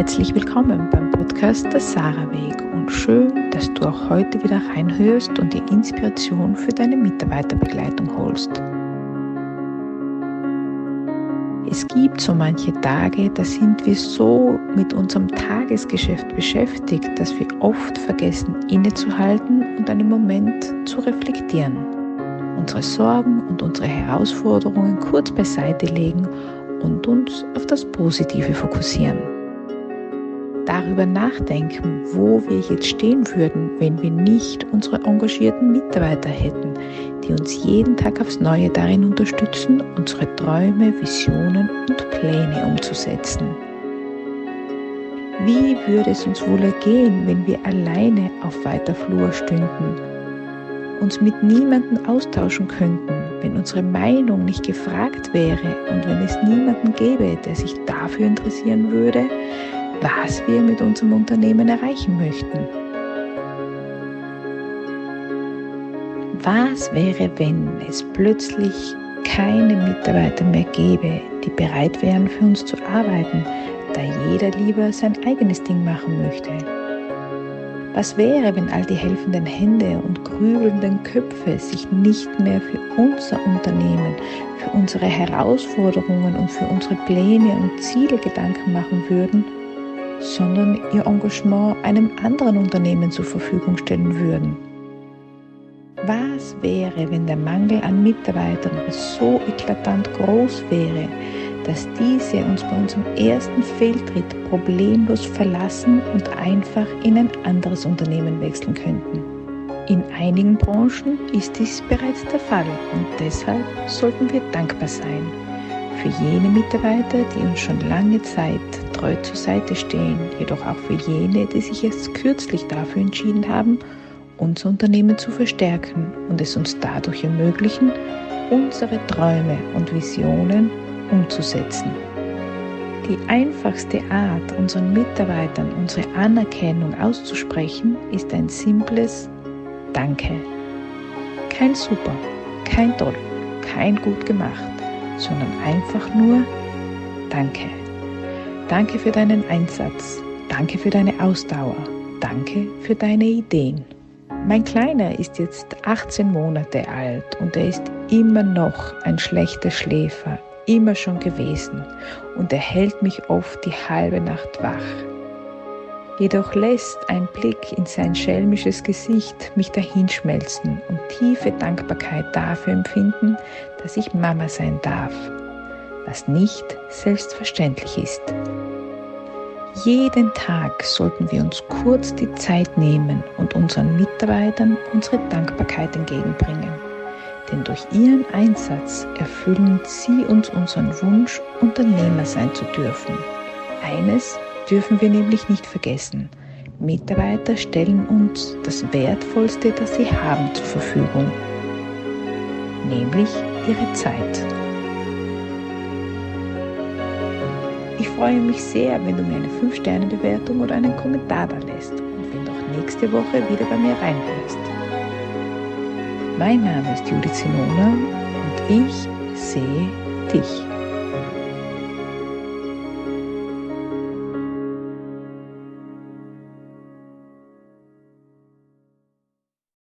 Herzlich willkommen beim Podcast Der Sarah Weg und schön, dass du auch heute wieder reinhörst und dir Inspiration für deine Mitarbeiterbegleitung holst. Es gibt so manche Tage, da sind wir so mit unserem Tagesgeschäft beschäftigt, dass wir oft vergessen innezuhalten und einen Moment zu reflektieren, unsere Sorgen und unsere Herausforderungen kurz beiseite legen und uns auf das Positive fokussieren darüber nachdenken, wo wir jetzt stehen würden, wenn wir nicht unsere engagierten Mitarbeiter hätten, die uns jeden Tag aufs Neue darin unterstützen, unsere Träume, Visionen und Pläne umzusetzen. Wie würde es uns wohl ergehen, wenn wir alleine auf weiter Flur stünden, uns mit niemandem austauschen könnten, wenn unsere Meinung nicht gefragt wäre und wenn es niemanden gäbe, der sich dafür interessieren würde, was wir mit unserem Unternehmen erreichen möchten. Was wäre, wenn es plötzlich keine Mitarbeiter mehr gäbe, die bereit wären, für uns zu arbeiten, da jeder lieber sein eigenes Ding machen möchte? Was wäre, wenn all die helfenden Hände und grübelnden Köpfe sich nicht mehr für unser Unternehmen, für unsere Herausforderungen und für unsere Pläne und Ziele Gedanken machen würden, sondern ihr Engagement einem anderen Unternehmen zur Verfügung stellen würden. Was wäre, wenn der Mangel an Mitarbeitern so eklatant groß wäre, dass diese uns bei unserem ersten Fehltritt problemlos verlassen und einfach in ein anderes Unternehmen wechseln könnten? In einigen Branchen ist dies bereits der Fall und deshalb sollten wir dankbar sein für jene Mitarbeiter, die uns schon lange Zeit treu zur Seite stehen, jedoch auch für jene, die sich erst kürzlich dafür entschieden haben, unser Unternehmen zu verstärken und es uns dadurch ermöglichen, unsere Träume und Visionen umzusetzen. Die einfachste Art, unseren Mitarbeitern unsere Anerkennung auszusprechen, ist ein simples Danke. Kein Super, kein Toll, kein Gut gemacht sondern einfach nur Danke. Danke für deinen Einsatz. Danke für deine Ausdauer. Danke für deine Ideen. Mein Kleiner ist jetzt 18 Monate alt und er ist immer noch ein schlechter Schläfer, immer schon gewesen und er hält mich oft die halbe Nacht wach. Jedoch lässt ein Blick in sein schelmisches Gesicht mich dahinschmelzen und tiefe Dankbarkeit dafür empfinden, dass ich Mama sein darf, was nicht selbstverständlich ist. Jeden Tag sollten wir uns kurz die Zeit nehmen und unseren Mitarbeitern unsere Dankbarkeit entgegenbringen. Denn durch ihren Einsatz erfüllen sie uns unseren Wunsch, Unternehmer sein zu dürfen. Eines dürfen wir nämlich nicht vergessen. Mitarbeiter stellen uns das Wertvollste, das sie haben, zur Verfügung, nämlich ihre Zeit. Ich freue mich sehr, wenn du mir eine 5-Sterne-Bewertung oder einen Kommentar da lässt und wenn du auch nächste Woche wieder bei mir reinhörst. Mein Name ist Judith Sinona und ich sehe dich.